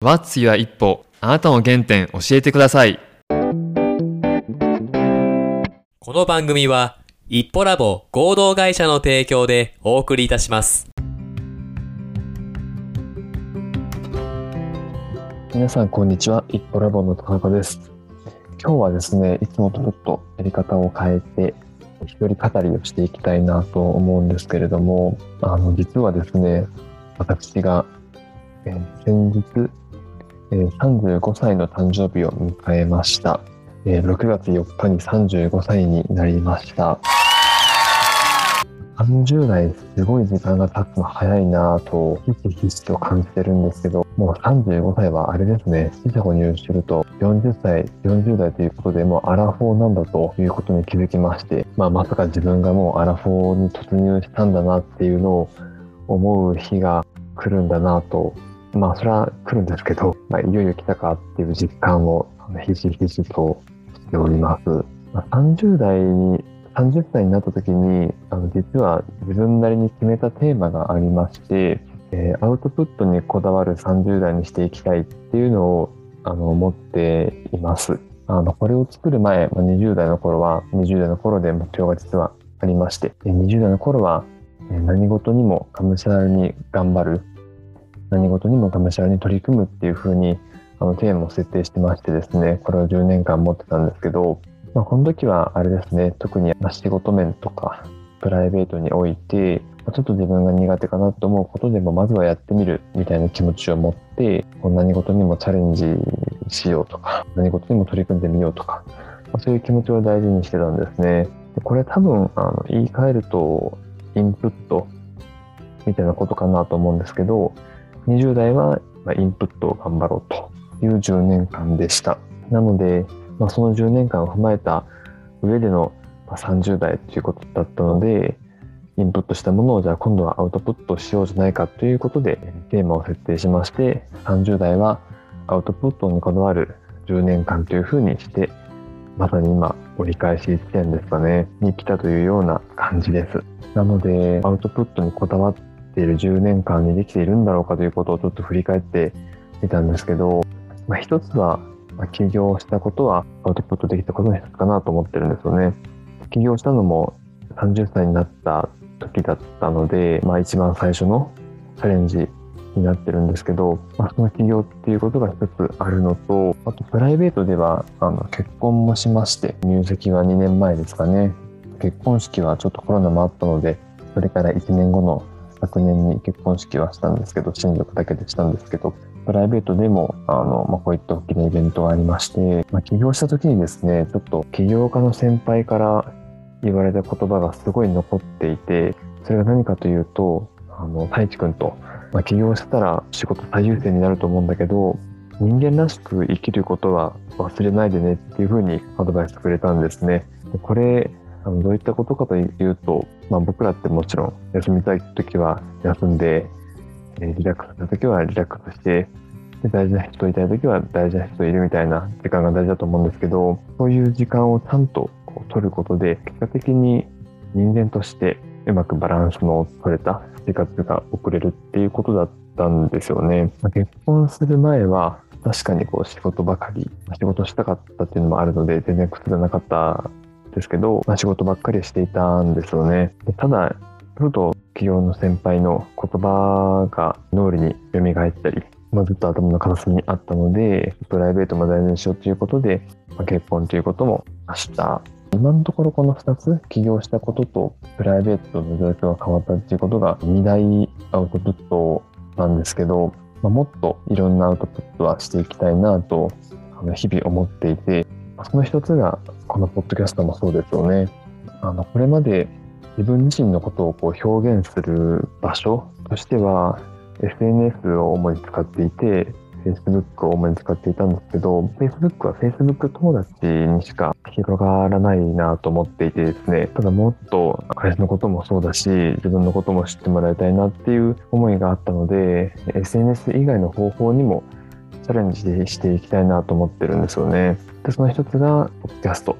What's Your 一歩。あなたの原点教えてください。この番組は一歩ラボ合同会社の提供でお送りいたします。皆さんこんにちは。一歩ラボの田中です。今日はですねいつもとちょっとやり方を変えて一人語りをしていきたいなと思うんですけれどもあの実はですね私が、えー先日、え35歳の誕生日を迎えました、え6月4日に35歳になりました。30代すごい時間が経つの早いなぁとひしひしと感じてるんですけどもう35歳はあれですね。四捨五入すると40歳40代ということでもうアラフォーなんだということに気づきまして、まあ、まさか自分がもうアラフォーに突入したんだなっていうのを思う日が来るんだなとまあそれは来るんですけど、まあ、いよいよ来たかっていう実感をあのひしひしとしております。まあ、30代に30歳になった時にあの実は自分なりに決めたテーマがありまして、えーアウトプットにこだわる30代にしていきたいっていうのをあの思っています。あのこれを作る前、まあ、20代の頃は20代の頃で目標が実はありまして20代の頃はえー何事にもがむしゃらに頑張る何事にもがむしゃらに取り組むっていう風にあのテーマを設定してましてですねこれを10年間持ってたんですけど、まあ、この時はあれですね特に仕事面とかプライベートにおいてちょっと自分が苦手かなと思うことでもまずはやってみるみたいな気持ちを持ってこう何事にもチャレンジしようとか何事にも取り組んでみようとか、まそういう気持ちを大事にしてたんですね。これ多分あの言い換えるとインプットみたいなことかなと思うんですけど20代はインプットを頑張ろうという10年間でした。なので、まあ、その10年間を踏まえた上での30代ということだったので、インプットしたものをじゃあ今度はアウトプットしようじゃないかということでテーマを設定しまして、30代はアウトプットにこだわる10年間というふうにして、まさに今折り返し地点ですかね、に来たというような感じです。なので、アウトプットにこだわっている10年間にできているんだろうかということをちょっと振り返ってみたんですけど、まあ、一つは、起業したことはアウトプットできたことの一つかなと思ってるんですよね。起業したのも30歳になった時だったので、まあ、一番最初のチャレンジになってるんですけど、まあ、その起業っていうことが一つあるのと、あとプライベートではあの結婚もしまして、入籍は2年前ですかね。結婚式はちょっとコロナもあったので、それから1年後の昨年に結婚式はしたんですけど、親族だけでしたんですけど、プライベートでも、あの、まあ、こういった大きなイベントがありまして、まあ、起業した時にですね、ちょっと起業家の先輩から言われた言葉がすごい残っていて、それが何かというと、あの、太一くんと、まあ、起業したら仕事最優先になると思うんだけど、人間らしく生きることは忘れないでねっていうふうにアドバイスくれたんですね。これ、あのどういったことかというと、まあ、僕らってもちろん休みたい時は休んで、えーリラックスする時はリラックスして、で大事な人といたい時は大事な人といるみたいな時間が大事だと思うんですけど、そういう時間をちゃんとこう取ることで、結果的に人間としてうまくバランスの取れた生活が送れるっていうことだったんですよね。まあ結婚する前は確かにこう仕事ばかり、仕事したかったっていうのもあるので全然苦痛じゃなかったですけど、まあ、仕事ばっかりしていたんですよね。でただ、ふと企業の先輩の言葉が脳裏に蘇ったり、まあ、ずっと頭の片隅にあったので、プライベートも大事にしようということで、まあ結婚ということも明日今のところこの2つ起業したこととプライベートの状況が変わったっていうことが2大アウトプットなんですけど、まあ、もっといろんなアウトプットはしていきたいなと日々思っていてその一つがこのポッドキャストもそうですよね。あのこれまで自分自身のことをこう表現する場所としては SNS を主に使っていて Facebook を主に使っていたんですけど Facebook は Facebook 友達にしか広がらないなと思っていてですねただもっと会社のこともそうだし自分のことも知ってもらいたいなっていう思いがあったので SNS 以外の方法にもチャレンジしていきたいなと思ってるんですよね。でその一つがポッドキャスト。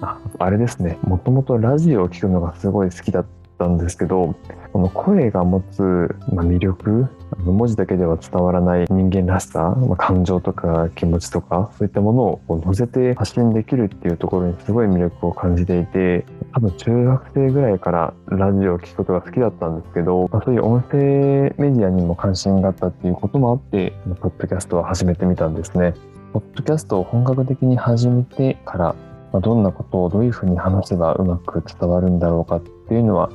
ああれですね。もともとラジオを聞くのがすごい好きだったったんですけどこの声が持つ、ま、魅力文字だけでは伝わらない人間らしさ、ま、感情とか気持ちとかそういったものをこう乗せて発信できるっていうところにすごい魅力を感じていて多分中学生ぐらいからラジオを聴くことが好きだったんですけど、ま、そういう音声メディアにも関心があったっていうこともあってポッドキャストを始めてみたんですね。ポッドキャストを本格的に始めてからま、どんなことをどういうふうに話せばうまく伝わるんだろうかっていうのは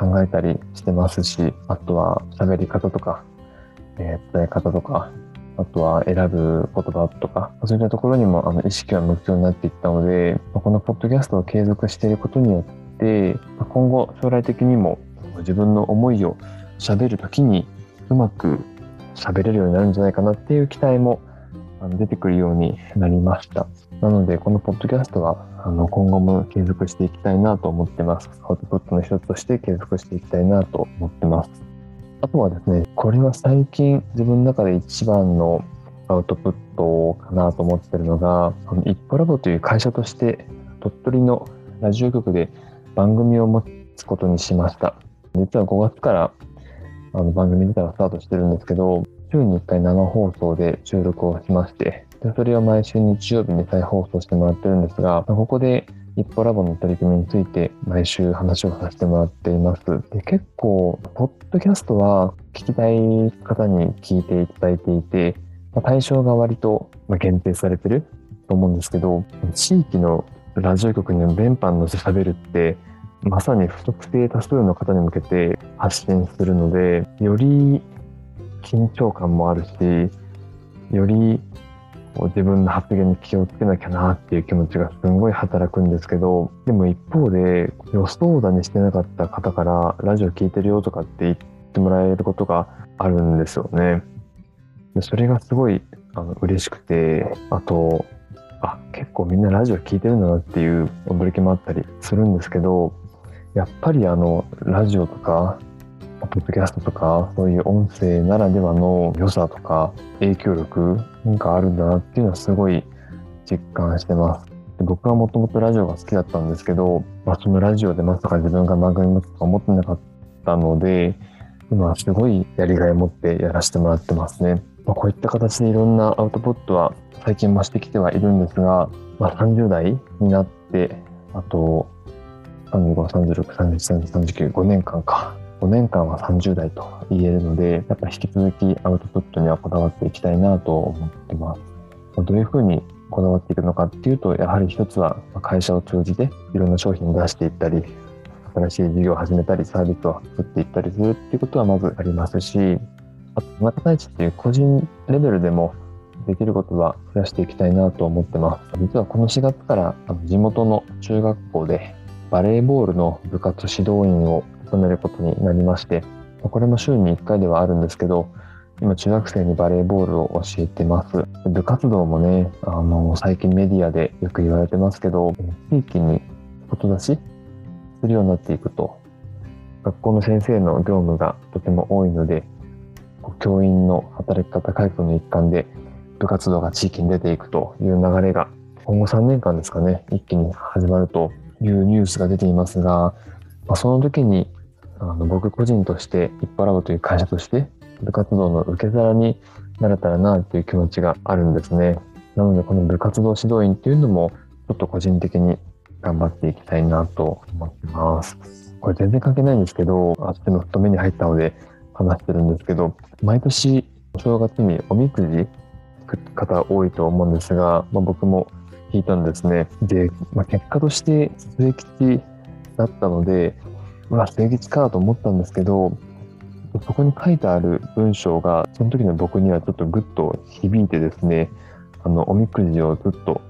考えたりしてますし、あとは喋り方とか、えー、伝え方とか、あとは選ぶ言葉とか、そういったところにもあの意識は向くようになっていったので、このポッドキャストを継続していることによって、今後将来的にも自分の思いを喋るときにうまく喋れるようになるんじゃないかなっていう期待も出てくるようになりました。なので、このポッドキャストはあの今後も継続していきたいなと思ってます。アウトプットの一つとして継続していきたいなと思ってます。あとはですね、これは最近自分の中で一番のアウトプットかなと思ってるのが、一歩ラボという会社として鳥取のラジオ局で番組を持つことにしました。実は5月からあの番組自体はスタートしてるんですけど、週に1回生放送で収録をしまして、でそれを毎週日曜日に再放送してもらってるんですが、ここで一歩ラボの取り組みについて毎週話をさせてもらっています。で結構、ポッドキャストは聞きたい方に聞いていただいていて、ま対象が割と限定されてると思うんですけど、地域のラジオ局に電波に乗せ喋るって、まさに不特定多数の方に向けて発信するので、より緊張感もあるし、よりこう自分の発言に気をつけなきゃなっていう気持ちがすんごい働くんですけど、でも一方で予想だにしてなかった方からラジオ聞いてるよとかって言ってもらえることがあるんですよね。でそれがすごいあの嬉しくて、あと、あ、結構みんなラジオ聞いてるんだなっていう驚きもあったりするんですけど、やっぱりあの、ラジオとかポッドキャストとか、そういう音声ならではの良さとか影響力があるんだなっていうのはすごい実感してます。で僕はもともとラジオが好きだったんですけど、まあ、そのラジオでまさか自分が番組持つとか思ってなかったので、今はすごいやりがい持ってやらせてもらってますね。まあ、こういった形でいろんなアウトプットは最近増してきてはいるんですが、まあ、30代になって、あと35、36、37、39、5年間か。5年間は30代と言えるので、やっぱ引き続きアウトプットにはこだわっていきたいなと思ってます。どういうふうにこだわっていくのかっていうと、やはり一つは会社を通じていろんな商品を出していったり、新しい事業を始めたり、サービスを作っていったりするっていうことはまずありますし、あと、田中大地っていう個人レベルでもできることは増やしていきたいなと思ってます。実はこの4月から地元の中学校でバレーボールの部活指導員を務めることになりまして、これも週に1回ではあるんですけど、今中学生にバレーボールを教えてます。部活動もね、あの、最近メディアでよく言われてますけど、地域にこと出しするようになっていくと、学校の先生の業務がとても多いので、教員の働き方改革の一環で部活動が地域に出ていくという流れが今後3年間ですかね、一気に始まるというニュースが出ていますが、ま、その時にあの僕個人として一歩ラボという会社として部活動の受け皿になれたらなという気持ちがあるんですね。なのでこの部活動指導員っていうのもちょっと個人的に頑張っていきたいなと思ってます。これ全然関係ないんですけど、あっちの太めに入ったので話してるんですけど、毎年お正月におみくじ作る方多いと思うんですが、まあ、僕も聞いたんですね。で、まあ、結果として末吉だったので、うわ、正吉かと思ったんですけど、そこに書いてある文章が、その時の僕にはちょっとぐっと響いてですね、あの、おみくじをずっと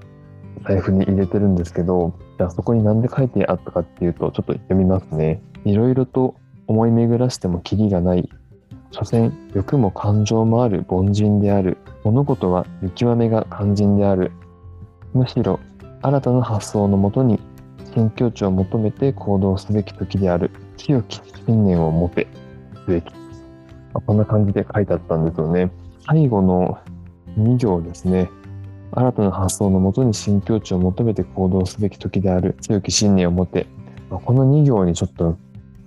財布に入れてるんですけど、じゃあそこに何で書いてあったかっていうと、ちょっと読みますね。いろいろと思い巡らしてもキリがない。所詮、欲も感情もある凡人である。物事は見極めが肝心である。むしろ、新たな発想のもとに新境地を求めて行動すべき時である。清き信念を持てすべき。こんな感じで書いてあったんですよね。最後の2行ですね。新たな発想のもとに新境地を求めて行動すべき時である。強き信念を持て。まこの2行にちょっと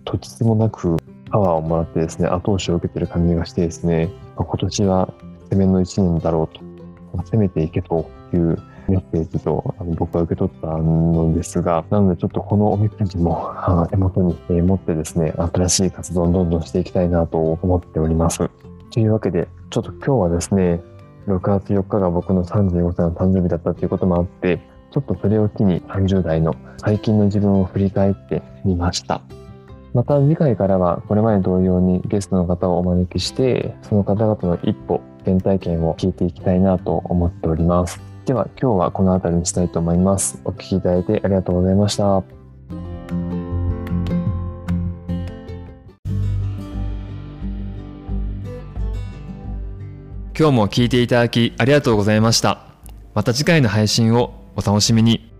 とちつもなくパワーをもらってですね、後押しを受けてる感じがしてですね、ま今年は攻めの1年だろうと、攻めていけというメッセージとあの僕は受け取ったのですが、なのでちょっとこのおみくじも手元に持ってですね、新しい活動をどんどんしていきたいなと思っております。というわけで、ちょっと今日はですね、6月4日が僕の35歳の誕生日だったということもあって、ちょっとそれを機に30代の最近の自分を振り返ってみました。また次回からはこれまで同様にゲストの方をお招きして、その方々の一歩、原体験を聞いていきたいなと思っております。では今日はこの辺りにしたいと思います。お聞きいただいてありがとうございました。今日も聞いていただきありがとうございました。また次回の配信をお楽しみに。